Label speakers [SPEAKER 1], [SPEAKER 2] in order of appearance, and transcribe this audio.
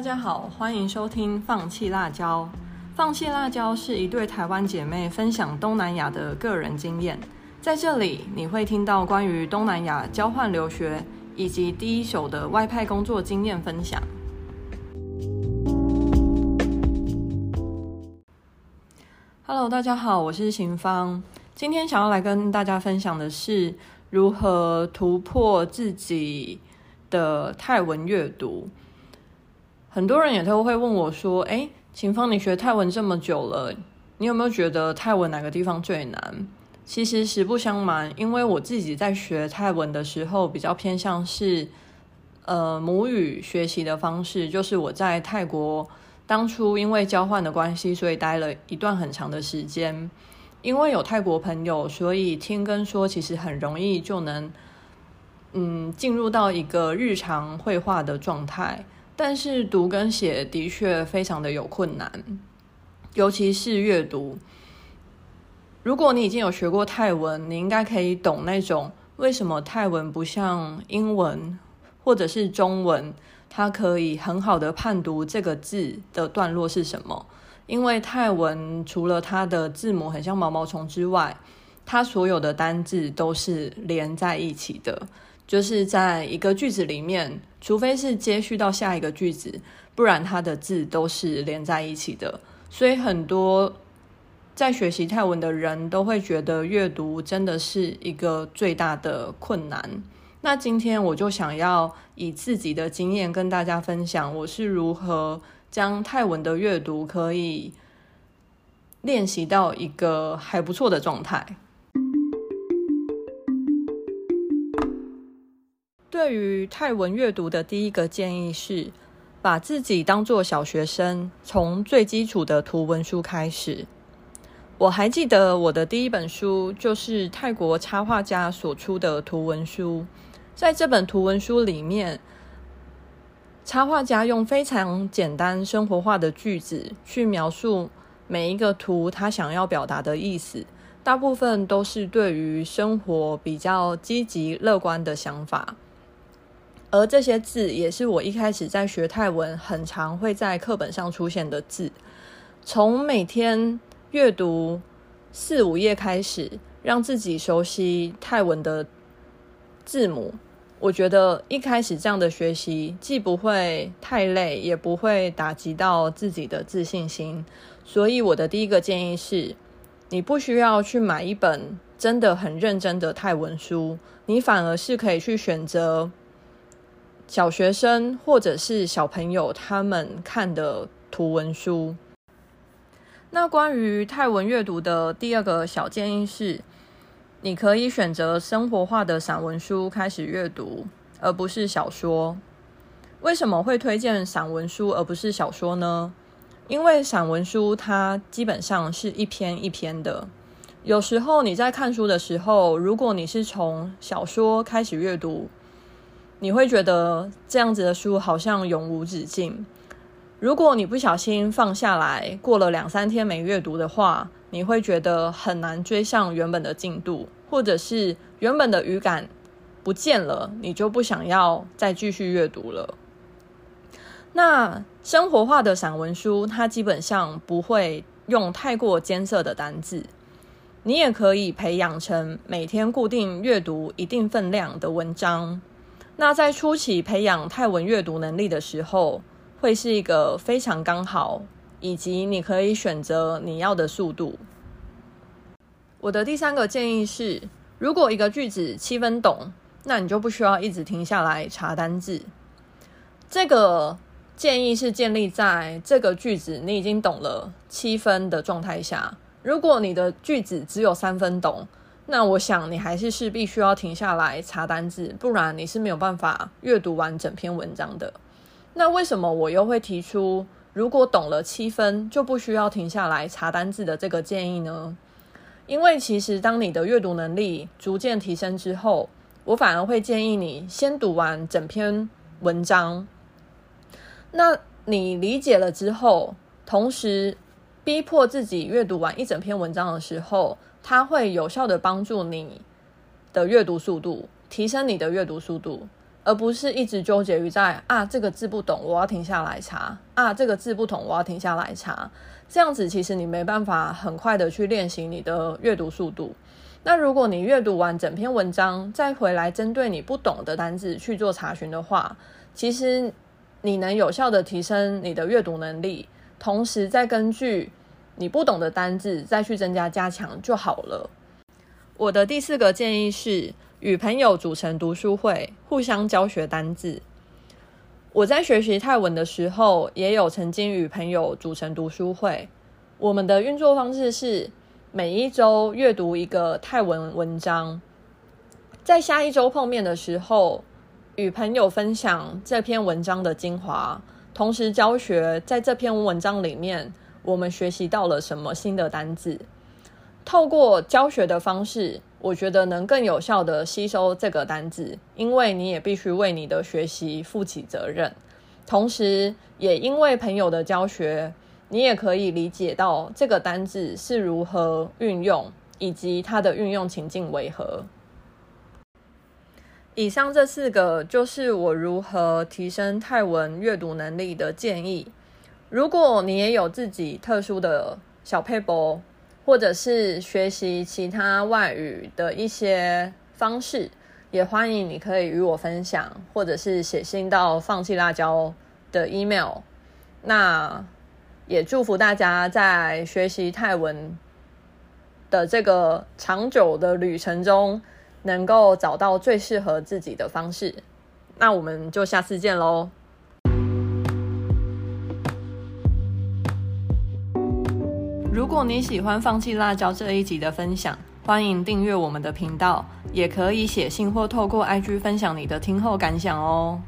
[SPEAKER 1] 大家好，欢迎收听《放弃辣椒》。放弃辣椒是一对台湾姐妹分享东南亚的个人经验，在这里你会听到关于东南亚交换留学以及第一手的外派工作经验分享。Hello，大家好，我是邢芳。今天想要来跟大家分享的是如何突破自己的泰文阅读。很多人也都会问我说：“哎，秦芳，你学泰文这么久了，你有没有觉得泰文哪个地方最难？”其实实不相瞒，因为我自己在学泰文的时候，比较偏向是呃母语学习的方式，就是我在泰国当初因为交换的关系，所以待了一段很长的时间。因为有泰国朋友，所以听跟说其实很容易就能嗯进入到一个日常绘画的状态。但是读跟写的确非常的有困难，尤其是阅读。如果你已经有学过泰文，你应该可以懂那种为什么泰文不像英文或者是中文，它可以很好的判读这个字的段落是什么。因为泰文除了它的字母很像毛毛虫之外，它所有的单字都是连在一起的。就是在一个句子里面，除非是接续到下一个句子，不然它的字都是连在一起的。所以很多在学习泰文的人都会觉得阅读真的是一个最大的困难。那今天我就想要以自己的经验跟大家分享，我是如何将泰文的阅读可以练习到一个还不错的状态。对于泰文阅读的第一个建议是，把自己当做小学生，从最基础的图文书开始。我还记得我的第一本书就是泰国插画家所出的图文书，在这本图文书里面，插画家用非常简单生活化的句子去描述每一个图他想要表达的意思，大部分都是对于生活比较积极乐观的想法。而这些字也是我一开始在学泰文很常会在课本上出现的字。从每天阅读四五页开始，让自己熟悉泰文的字母。我觉得一开始这样的学习既不会太累，也不会打击到自己的自信心。所以我的第一个建议是，你不需要去买一本真的很认真的泰文书，你反而是可以去选择。小学生或者是小朋友他们看的图文书。那关于泰文阅读的第二个小建议是，你可以选择生活化的散文书开始阅读，而不是小说。为什么会推荐散文书而不是小说呢？因为散文书它基本上是一篇一篇的，有时候你在看书的时候，如果你是从小说开始阅读。你会觉得这样子的书好像永无止境。如果你不小心放下来，过了两三天没阅读的话，你会觉得很难追上原本的进度，或者是原本的语感不见了，你就不想要再继续阅读了。那生活化的散文书，它基本上不会用太过艰涩的单字，你也可以培养成每天固定阅读一定分量的文章。那在初期培养泰文阅读能力的时候，会是一个非常刚好，以及你可以选择你要的速度。我的第三个建议是，如果一个句子七分懂，那你就不需要一直停下来查单字。这个建议是建立在这个句子你已经懂了七分的状态下。如果你的句子只有三分懂，那我想你还是是必须要停下来查单字，不然你是没有办法阅读完整篇文章的。那为什么我又会提出如果懂了七分就不需要停下来查单字的这个建议呢？因为其实当你的阅读能力逐渐提升之后，我反而会建议你先读完整篇文章。那你理解了之后，同时逼迫自己阅读完一整篇文章的时候。它会有效的帮助你的阅读速度，提升你的阅读速度。而不是一直纠结于在啊这个字不懂，我要停下来查啊这个字不懂，我要停下来查。这样子其实你没办法很快的去练习你的阅读速度。那如果你阅读完整篇文章，再回来针对你不懂的单字去做查询的话，其实你能有效的提升你的阅读能力，同时再根据你不懂的单字再去增加加强就好了。我的第四个建议是。与朋友组成读书会，互相教学单字。我在学习泰文的时候，也有曾经与朋友组成读书会。我们的运作方式是每一周阅读一个泰文文章，在下一周碰面的时候，与朋友分享这篇文章的精华，同时教学在这篇文章里面我们学习到了什么新的单字。透过教学的方式。我觉得能更有效的吸收这个单字，因为你也必须为你的学习负起责任。同时，也因为朋友的教学，你也可以理解到这个单字是如何运用，以及它的运用情境为何。以上这四个就是我如何提升泰文阅读能力的建议。如果你也有自己特殊的小配博。或者是学习其他外语的一些方式，也欢迎你可以与我分享，或者是写信到放弃辣椒的 email。那也祝福大家在学习泰文的这个长久的旅程中，能够找到最适合自己的方式。那我们就下次见喽。如果你喜欢放弃辣椒这一集的分享，欢迎订阅我们的频道，也可以写信或透过 IG 分享你的听后感想哦。